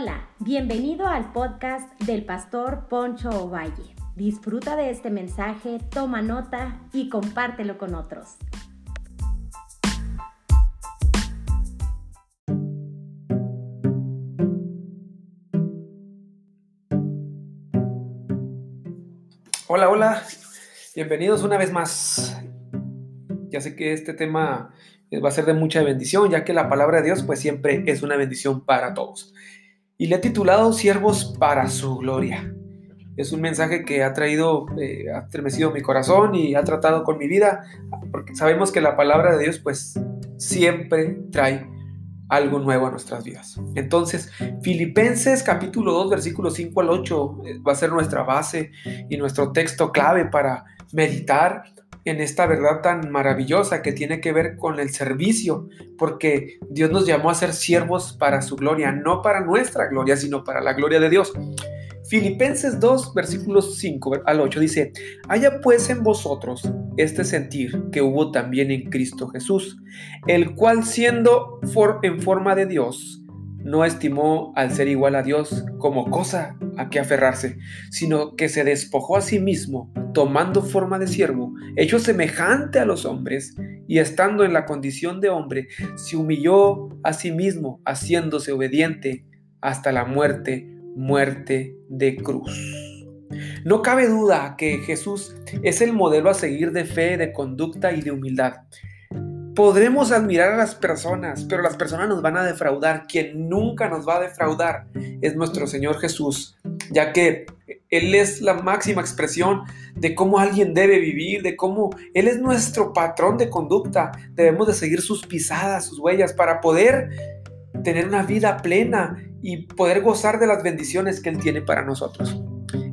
Hola, bienvenido al podcast del pastor Poncho Ovalle. Disfruta de este mensaje, toma nota y compártelo con otros. Hola, hola, bienvenidos una vez más. Ya sé que este tema va a ser de mucha bendición, ya que la palabra de Dios pues siempre es una bendición para todos y le he titulado Siervos para su gloria. Es un mensaje que ha traído, eh, ha estremecido mi corazón y ha tratado con mi vida, porque sabemos que la palabra de Dios pues siempre trae algo nuevo a nuestras vidas. Entonces, Filipenses capítulo 2, versículos 5 al 8 eh, va a ser nuestra base y nuestro texto clave para meditar en esta verdad tan maravillosa que tiene que ver con el servicio, porque Dios nos llamó a ser siervos para su gloria, no para nuestra gloria, sino para la gloria de Dios. Filipenses 2, versículos 5 al 8 dice, haya pues en vosotros este sentir que hubo también en Cristo Jesús, el cual siendo en forma de Dios, no estimó al ser igual a Dios como cosa a que aferrarse, sino que se despojó a sí mismo, tomando forma de siervo, hecho semejante a los hombres, y estando en la condición de hombre, se humilló a sí mismo, haciéndose obediente hasta la muerte, muerte de cruz. No cabe duda que Jesús es el modelo a seguir de fe, de conducta y de humildad. Podremos admirar a las personas, pero las personas nos van a defraudar. Quien nunca nos va a defraudar es nuestro Señor Jesús, ya que Él es la máxima expresión de cómo alguien debe vivir, de cómo Él es nuestro patrón de conducta. Debemos de seguir sus pisadas, sus huellas, para poder tener una vida plena y poder gozar de las bendiciones que Él tiene para nosotros.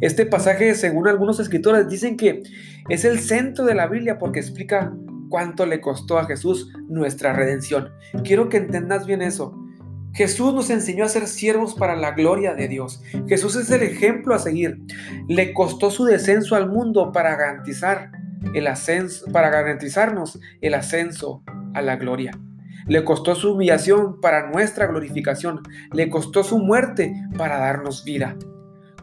Este pasaje, según algunos escritores, dicen que es el centro de la Biblia porque explica cuánto le costó a Jesús nuestra redención. Quiero que entendas bien eso. Jesús nos enseñó a ser siervos para la gloria de Dios. Jesús es el ejemplo a seguir. Le costó su descenso al mundo para garantizar el ascenso, para garantizarnos el ascenso a la gloria. Le costó su humillación para nuestra glorificación. Le costó su muerte para darnos vida.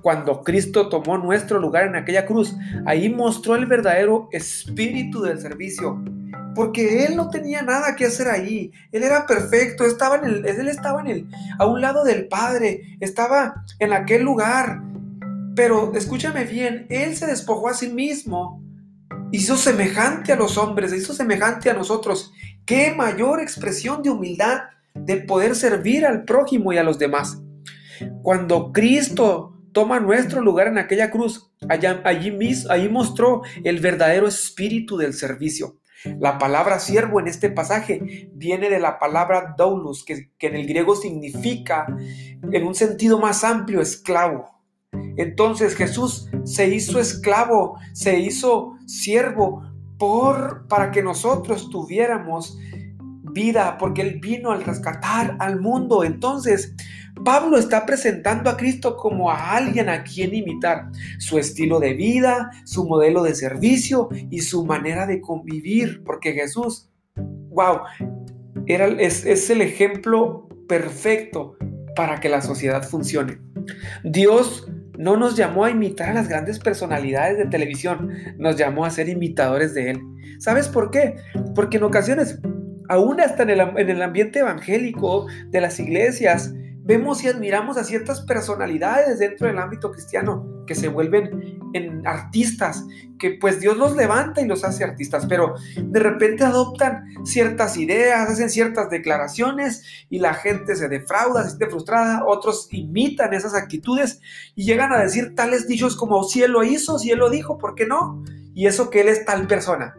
Cuando Cristo tomó nuestro lugar en aquella cruz, ahí mostró el verdadero espíritu del servicio. Porque él no tenía nada que hacer ahí. Él era perfecto. Estaba en el, él estaba en el, a un lado del Padre. Estaba en aquel lugar. Pero escúchame bien, él se despojó a sí mismo. Hizo semejante a los hombres, hizo semejante a nosotros. Qué mayor expresión de humildad de poder servir al prójimo y a los demás. Cuando Cristo toma nuestro lugar en aquella cruz. Allá, allí, mismo, allí mostró el verdadero espíritu del servicio. La palabra siervo en este pasaje viene de la palabra doulos, que, que en el griego significa, en un sentido más amplio, esclavo. Entonces Jesús se hizo esclavo, se hizo siervo por, para que nosotros tuviéramos vida, porque Él vino al rescatar al mundo. Entonces, Pablo está presentando a Cristo como a alguien a quien imitar, su estilo de vida, su modelo de servicio y su manera de convivir, porque Jesús, wow, era, es, el ejemplo perfecto para que la sociedad funcione. Dios no nos llamó a imitar a las grandes personalidades de televisión, nos llamó a ser imitadores de Él. ¿Sabes por qué? Porque en ocasiones, aún hasta en el ambiente evangélico de las iglesias, vemos y admiramos a ciertas personalidades dentro del ámbito cristiano que se vuelven en artistas, que pues Dios los levanta y los hace artistas, pero de repente adoptan ciertas ideas, hacen ciertas declaraciones y la gente se defrauda, se siente frustrada, otros imitan esas actitudes y llegan a decir tales dichos como si él lo hizo, si él lo dijo, ¿por qué no? Y eso que él es tal persona.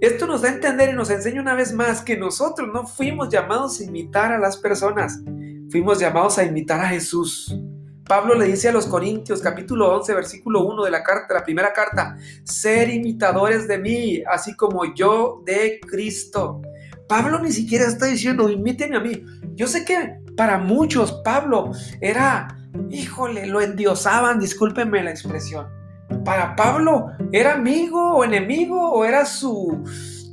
Esto nos da a entender y nos enseña una vez más que nosotros no fuimos llamados a imitar a las personas, Fuimos llamados a imitar a Jesús. Pablo le dice a los Corintios, capítulo 11, versículo 1 de la carta, la primera carta, ser imitadores de mí, así como yo de Cristo. Pablo ni siquiera está diciendo, imíteme a mí. Yo sé que para muchos Pablo era, híjole, lo endiosaban, discúlpenme la expresión. Para Pablo era amigo o enemigo o era su,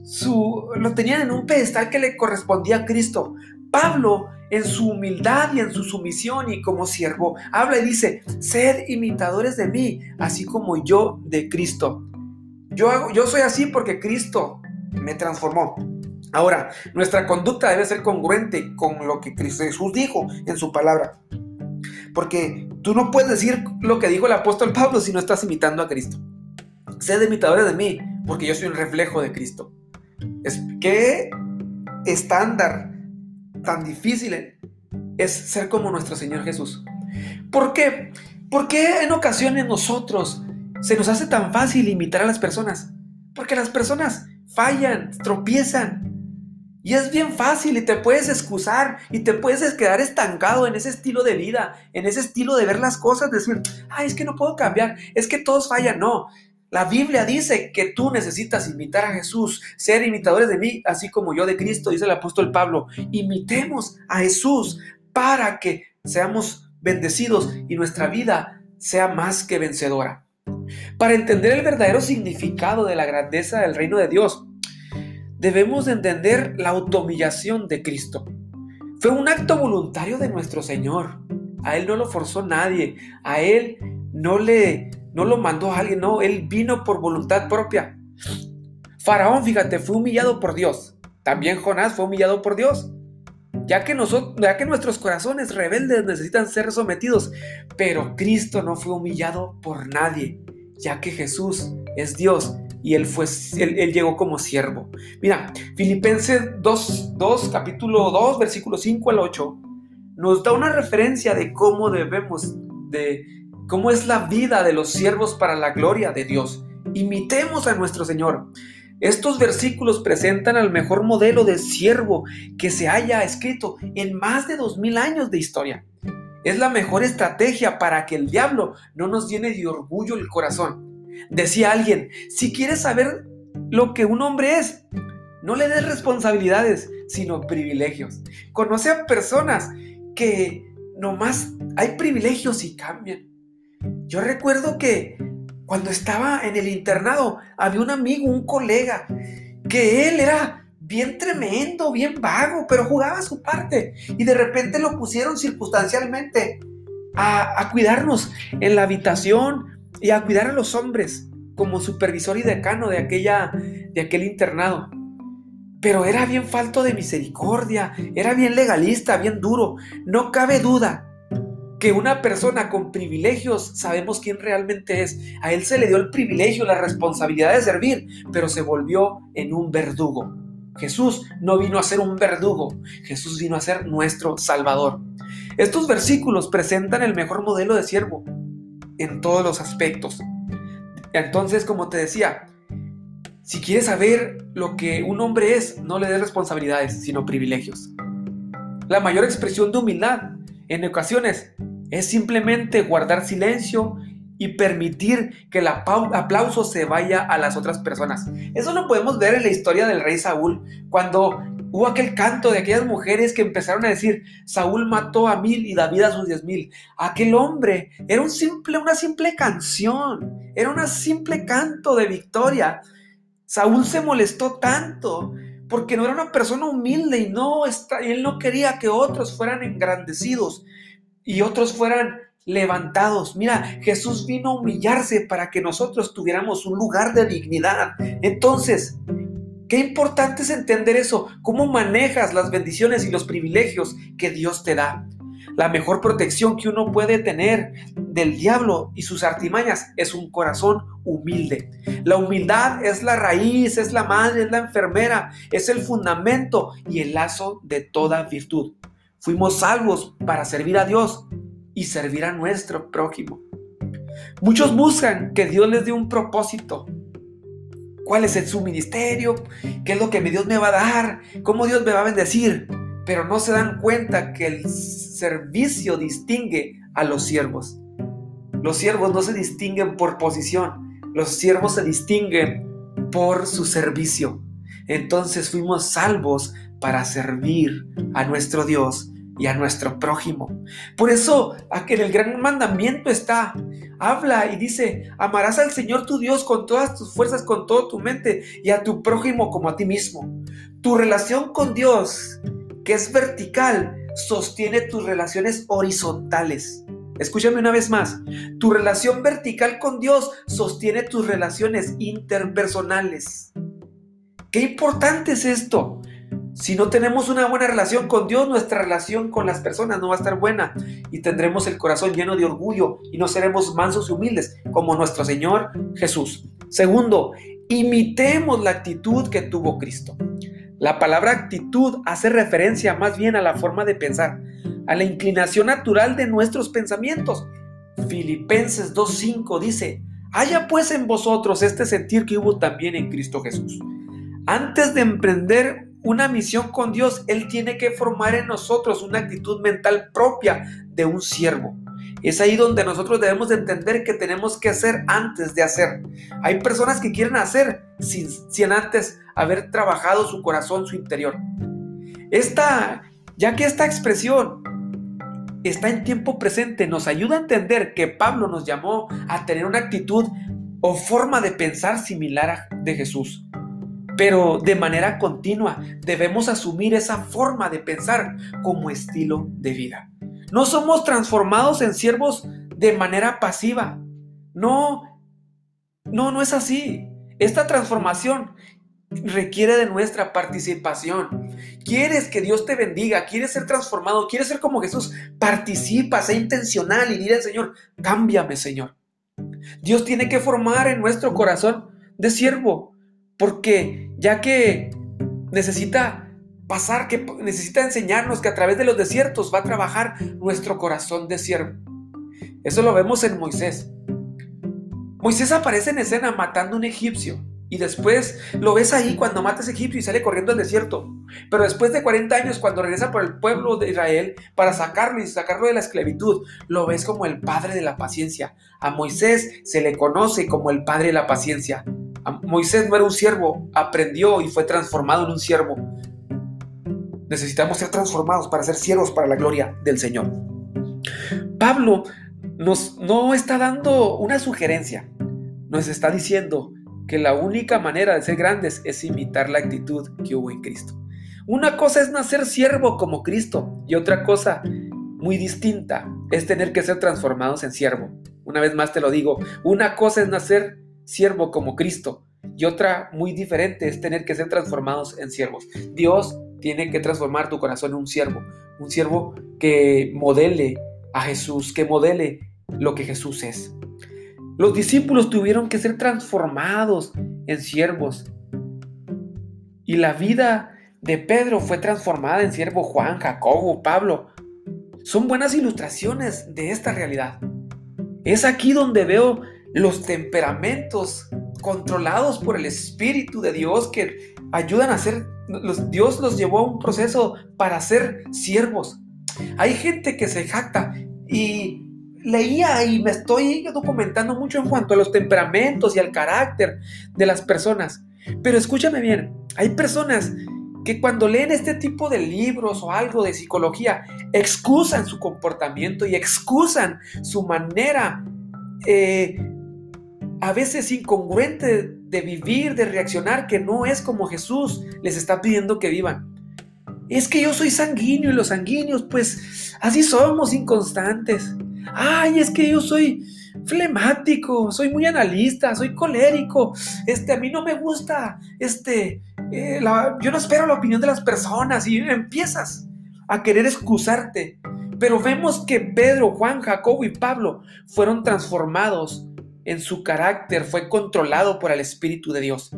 su, lo tenían en un pedestal que le correspondía a Cristo. Pablo en su humildad y en su sumisión y como siervo, habla y dice, sed imitadores de mí, así como yo de Cristo. Yo, hago, yo soy así porque Cristo me transformó. Ahora, nuestra conducta debe ser congruente con lo que Cristo Jesús dijo en su palabra. Porque tú no puedes decir lo que dijo el apóstol Pablo si no estás imitando a Cristo. Sed imitadores de mí, porque yo soy un reflejo de Cristo. ¿Qué estándar tan difícil es ser como nuestro Señor Jesús? ¿Por qué? ¿Por qué en ocasiones nosotros se nos hace tan fácil imitar a las personas? Porque las personas fallan, tropiezan. Y es bien fácil y te puedes excusar y te puedes quedar estancado en ese estilo de vida, en ese estilo de ver las cosas, decir, ay, es que no puedo cambiar, es que todos fallan. No, la Biblia dice que tú necesitas imitar a Jesús, ser imitadores de mí, así como yo de Cristo, dice el apóstol Pablo. Imitemos a Jesús para que seamos bendecidos y nuestra vida sea más que vencedora. Para entender el verdadero significado de la grandeza del reino de Dios, debemos entender la automillación de Cristo. Fue un acto voluntario de nuestro Señor. A Él no lo forzó nadie. A Él no le no lo mandó a alguien, no, él vino por voluntad propia. Faraón, fíjate, fue humillado por Dios. También Jonás fue humillado por Dios. Ya que, nosotros, ya que nuestros corazones rebeldes necesitan ser sometidos, pero Cristo no fue humillado por nadie, ya que Jesús es Dios y él, fue, él, llegó como siervo. Mira, Filipenses 2, 2, capítulo 2, versículo 5 al 8, nos da una referencia de cómo debemos de cómo es la vida de los siervos para la gloria de Dios. Imitemos a nuestro Señor. Estos versículos presentan al mejor modelo de siervo que se haya escrito en más de dos mil años de historia. Es la mejor estrategia para que el diablo no nos llene de orgullo el corazón. Decía alguien, si quieres saber lo que un hombre es, no le des responsabilidades, sino privilegios. Conoce a personas que nomás hay privilegios y cambian. Yo recuerdo que cuando estaba en el internado había un amigo, un colega, que él era bien tremendo, bien vago, pero jugaba su parte. Y de repente lo pusieron circunstancialmente a, a, cuidarnos en la habitación y a cuidar a los hombres como supervisor y decano de, aquella, de aquel internado. Pero era bien falto de misericordia, era bien legalista, bien duro. No cabe duda que una persona con privilegios sabemos quién realmente es. A él se le dio el privilegio, la responsabilidad de servir, pero se volvió en un verdugo. Jesús no vino a ser un verdugo, Jesús vino a ser nuestro Salvador. Estos versículos presentan el mejor modelo de siervo en todos los aspectos. Entonces, como te decía, si quieres saber lo que un hombre es, no le des responsabilidades, sino privilegios. La mayor expresión de humildad en ocasiones es simplemente guardar silencio y permitir que el aplauso se vaya a las otras personas. Eso lo podemos ver en la historia del rey Saúl, cuando hubo aquel canto de aquellas mujeres que empezaron a decir, Saúl mató a mil y David a sus diez mil. Aquel hombre era un simple, una simple canción, era un simple canto de victoria. Saúl se molestó tanto porque no era una persona humilde y no, él no quería que otros fueran engrandecidos y otros fueran levantados. Mira, Jesús vino a humillarse para que nosotros tuviéramos un lugar de dignidad. Entonces, qué importante es entender eso, cómo manejas las bendiciones y los privilegios que Dios te da. La mejor protección que uno puede tener del diablo y sus artimañas es un corazón humilde. La humildad es la raíz, es la madre, es la enfermera, es el fundamento y el lazo de toda virtud. Fuimos salvos para servir a Dios y servir a nuestro prójimo. Muchos buscan que Dios les dé un propósito. ¿Cuál es su ministerio? ¿Qué es lo que Dios me va a dar? ¿Cómo Dios me va a bendecir? Pero no se dan cuenta que el servicio distingue a los siervos. Los siervos no se distinguen por posición, los siervos se distinguen por su servicio. Entonces fuimos salvos para servir a nuestro Dios y a nuestro prójimo. Por eso, aquí en el gran mandamiento está, habla y dice, amarás al Señor tu Dios con todas tus fuerzas, con toda tu mente y a tu prójimo como a ti mismo. Tu relación con Dios que es vertical sostiene tus relaciones horizontales. Escúchame una vez más, tu relación vertical con Dios sostiene tus relaciones interpersonales. Qué importante es esto. Si no tenemos una buena relación con Dios, nuestra relación con las personas no va a estar buena y tendremos el corazón lleno de orgullo y no seremos mansos y humildes como nuestro Señor Jesús. Segundo, imitemos la actitud que tuvo Cristo. La palabra actitud hace referencia más bien a la forma de pensar, a la inclinación natural de nuestros pensamientos. Filipenses 2.5 dice, haya pues en vosotros este sentir que hubo también en Cristo Jesús. Antes de emprender una misión con Dios, Él tiene que formar en nosotros una actitud mental propia de un siervo. Es ahí donde nosotros debemos de entender que tenemos que hacer antes de hacer. Hay personas que quieren hacer sin, sin antes haber trabajado su corazón, su interior. Esta, ya que esta expresión está en tiempo presente, nos ayuda a entender que Pablo nos llamó a tener una actitud o forma de pensar similar a de Jesús. Pero de manera continua debemos asumir esa forma de pensar como estilo de vida. No somos transformados en siervos de manera pasiva. No, no, no es así. Esta transformación requiere de nuestra participación. ¿Quieres que Dios te bendiga? ¿Quieres ser transformado? ¿Quieres ser como Jesús? Participa, sé intencional y dile al Señor, cámbiame, Señor. Dios tiene que formar en nuestro corazón de siervo, porque ya que necesita pasar, que necesita enseñarnos que a través de los desiertos va a trabajar nuestro corazón de siervo. Eso lo vemos en Moisés. Moisés aparece en escena matando a un egipcio y después lo ves ahí cuando mata a egipcio y sale corriendo al desierto. Pero después de 40 años, cuando regresa por el pueblo de Israel para sacarlo y sacarlo de la esclavitud, lo ves como el padre de la paciencia. A Moisés se le conoce como el padre de la paciencia. Moisés no era un siervo, aprendió y fue transformado en un siervo. Necesitamos ser transformados para ser siervos para la gloria del Señor. Pablo nos no está dando una sugerencia, nos está diciendo que la única manera de ser grandes es imitar la actitud que hubo en Cristo. Una cosa es nacer siervo como Cristo y otra cosa muy distinta es tener que ser transformados en siervo. Una vez más te lo digo, una cosa es nacer siervo como Cristo y otra muy diferente es tener que ser transformados en siervos. Dios tiene que transformar tu corazón en un siervo, un siervo que modele a Jesús, que modele lo que Jesús es. Los discípulos tuvieron que ser transformados en siervos. Y la vida de Pedro fue transformada en siervo Juan, Jacobo, Pablo. Son buenas ilustraciones de esta realidad. Es aquí donde veo los temperamentos controlados por el Espíritu de Dios que ayudan a ser, Dios los llevó a un proceso para ser siervos. Hay gente que se jacta y leía y me estoy documentando mucho en cuanto a los temperamentos y al carácter de las personas. Pero escúchame bien, hay personas que cuando leen este tipo de libros o algo de psicología, excusan su comportamiento y excusan su manera eh, a veces incongruente de vivir, de reaccionar, que no es como Jesús les está pidiendo que vivan. Es que yo soy sanguíneo y los sanguíneos, pues así somos inconstantes. Ay, es que yo soy flemático, soy muy analista, soy colérico. Este, a mí no me gusta, este, eh, yo no espero la opinión de las personas y empiezas a querer excusarte. Pero vemos que Pedro, Juan, Jacobo y Pablo fueron transformados en su carácter fue controlado por el Espíritu de Dios.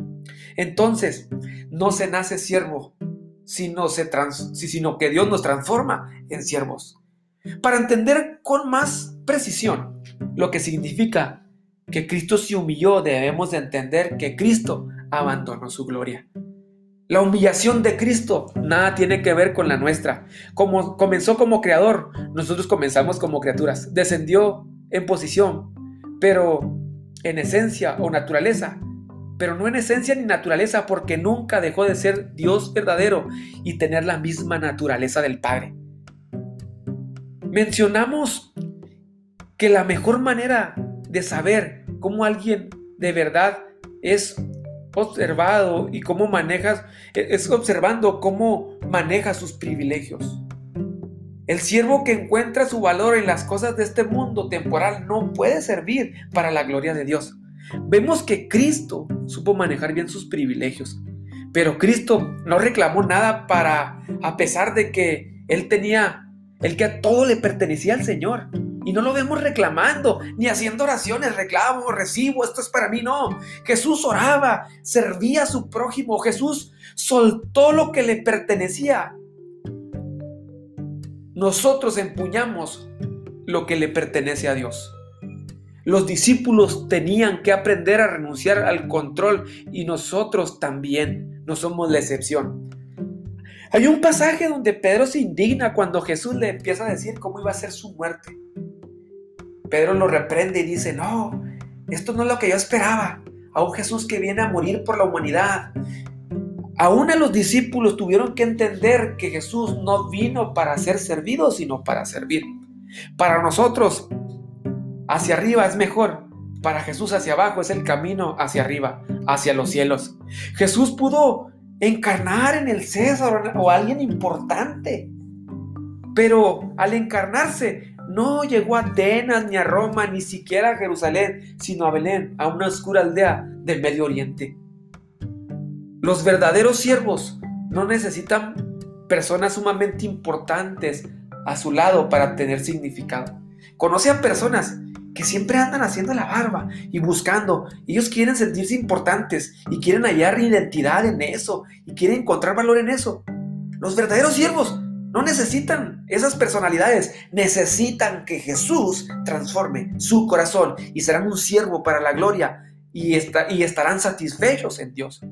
Entonces, no se nace siervo, sino, que Dios nos transforma en siervos. Para entender con más precisión lo que significa que Cristo se humilló, debemos de entender que Cristo abandonó su gloria. La humillación de Cristo nada tiene que ver con la nuestra. Como comenzó como creador, nosotros comenzamos como criaturas. Descendió en posición, pero en esencia o naturaleza, pero no en esencia ni naturaleza porque nunca dejó de ser Dios verdadero y tener la misma naturaleza del Padre. Mencionamos que la mejor manera de saber cómo alguien de verdad es observado y cómo manejas, es observando cómo maneja sus privilegios. El siervo que encuentra su valor en las cosas de este mundo temporal no puede servir para la gloria de Dios. Vemos que Cristo supo manejar bien sus privilegios, pero Cristo no reclamó nada para, a pesar de que él tenía, el que a todo le pertenecía al Señor. Y no lo vemos reclamando, ni haciendo oraciones, reclamo, recibo, esto es para mí, no. Jesús oraba, servía a su prójimo, Jesús soltó lo que le pertenecía. Nosotros empuñamos lo que le pertenece a Dios. Los discípulos tenían que aprender a renunciar al control y nosotros también no somos la excepción. Hay un pasaje donde Pedro se indigna cuando Jesús le empieza a decir cómo iba a ser su muerte. Pedro lo reprende y dice, no, esto no es lo que yo esperaba. A un Jesús que viene a morir por la humanidad. Aún a los discípulos tuvieron que entender que Jesús no vino para ser servido, sino para servir. Para nosotros, hacia arriba es mejor. Para Jesús hacia abajo es el camino hacia arriba, hacia los cielos. Jesús pudo encarnar en el César o alguien importante. Pero al encarnarse, no llegó a Atenas, ni a Roma, ni siquiera a Jerusalén, sino a Belén, a una oscura aldea del Medio Oriente. Los verdaderos siervos no necesitan personas sumamente importantes a su lado para tener significado. Conoce a personas que siempre andan haciendo la barba y buscando. Ellos quieren sentirse importantes y quieren hallar identidad en eso y quieren encontrar valor en eso. Los verdaderos siervos no necesitan esas personalidades, necesitan que Jesús transforme su corazón y serán un siervo para la gloria y, y estarán satisfechos en Dios.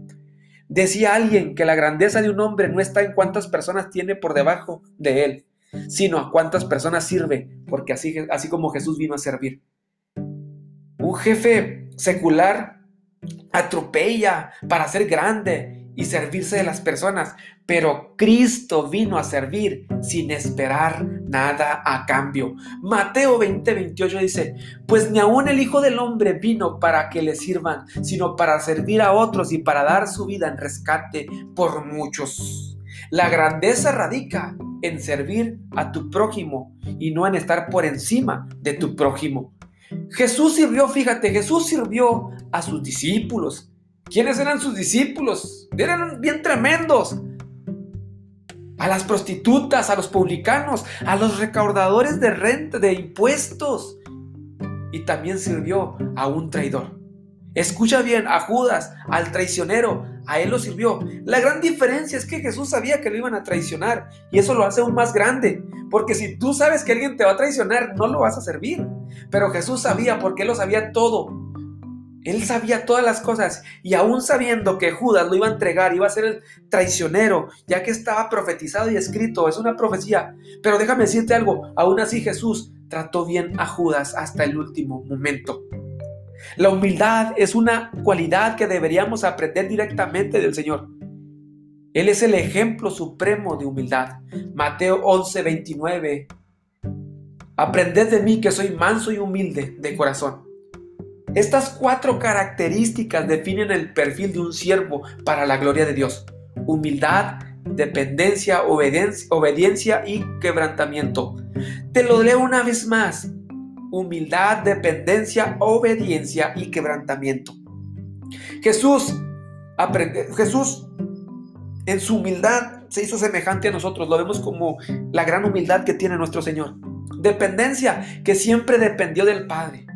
Decía alguien que la grandeza de un hombre no está en cuántas personas tiene por debajo de él, sino a cuántas personas sirve, porque así, así como Jesús vino a servir. Un jefe secular atropella para ser grande y servirse de las personas, pero Cristo vino a servir sin esperar nada a cambio. Mateo 20, 28 dice, pues ni aun el Hijo del Hombre vino para que le sirvan, sino para servir a otros y para dar su vida en rescate por muchos. La grandeza radica en servir a tu prójimo y no en estar por encima de tu prójimo. Jesús sirvió, fíjate, Jesús sirvió a sus discípulos. ¿Quiénes eran sus discípulos? Eran bien tremendos. A las prostitutas, a los publicanos, a los recaudadores de renta, de impuestos. Y también sirvió a un traidor. Escucha bien, a Judas, al traicionero, a él lo sirvió. La gran diferencia es que Jesús sabía que lo iban a traicionar y eso lo hace aún más grande. Porque si tú sabes que alguien te va a traicionar, no lo vas a servir. Pero Jesús sabía porque él lo sabía todo. Él sabía todas las cosas y aún sabiendo que Judas lo iba a entregar, iba a ser el traicionero, ya que estaba profetizado y escrito, es una profecía. Pero déjame decirte algo, aún así Jesús trató bien a Judas hasta el último momento. La humildad es una cualidad que deberíamos aprender directamente del Señor. Él es el ejemplo supremo de humildad. Mateo 11, 29. Aprended de mí que soy manso y humilde de corazón. Estas cuatro características definen el perfil de un siervo para la gloria de Dios. Humildad, dependencia, obediencia, y quebrantamiento. Te lo leo una vez más humildad, dependencia, obediencia y quebrantamiento. Jesús, aprende, Jesús en su humildad se hizo semejante a nosotros. Lo vemos como la gran humildad que tiene nuestro Señor. Dependencia, que siempre dependió del Padre.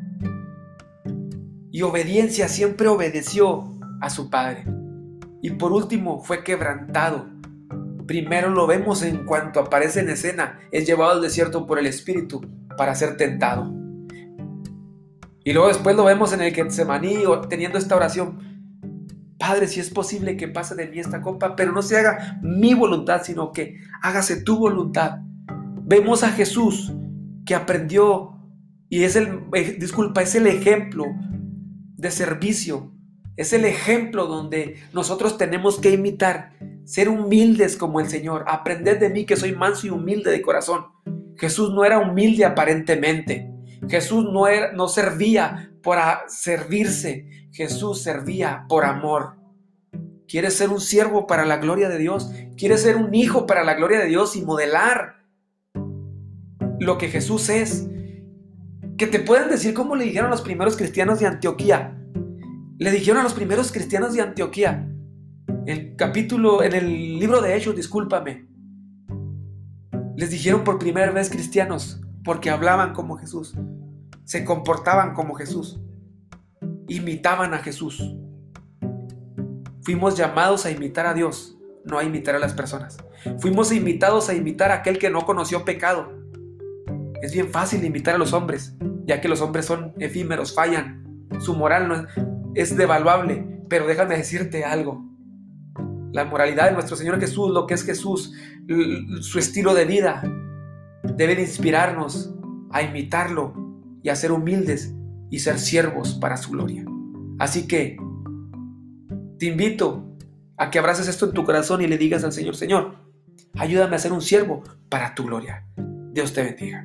Y obediencia, siempre obedeció a su Padre. Y por último, fue quebrantado. Primero lo vemos en cuanto aparece en escena, es llevado al desierto por el Espíritu para ser tentado. Y luego después lo vemos en el Getsemaní teniendo esta oración. Padre, si es posible que pase de mí esta copa, pero no se haga mi voluntad, sino que hágase tu voluntad. Vemos a Jesús que aprendió y es el, eh, disculpa, es el ejemplo de servicio. Es el ejemplo donde nosotros tenemos que imitar, ser humildes como el Señor. Aprended de mí que soy manso y humilde de corazón. Jesús no era humilde aparentemente. Jesús no, era, no servía para servirse, Jesús servía por amor. ¿Quieres ser un siervo para la gloria de Dios? ¿Quieres ser un hijo para la gloria de Dios y modelar lo que Jesús es? Que te pueden decir como le dijeron los primeros cristianos de Antioquía. Le dijeron a los primeros cristianos de Antioquía, el capítulo, en el libro de Hechos, discúlpame, les dijeron por primera vez cristianos, porque hablaban como Jesús, se comportaban como Jesús, imitaban a Jesús. Fuimos llamados a imitar a Dios, no a imitar a las personas. Fuimos invitados a imitar a aquel que no conoció pecado. Es bien fácil imitar a los hombres, ya que los hombres son efímeros, fallan. Su moral no es devaluable, pero déjame decirte algo. La moralidad de nuestro Señor Jesús, lo que es Jesús, su estilo de vida, deben inspirarnos a imitarlo y a ser humildes y ser siervos para su gloria. Así que te invito a que abraces esto en tu corazón y le digas al Señor, Señor, ayúdame a ser un siervo para tu gloria. Dios te bendiga.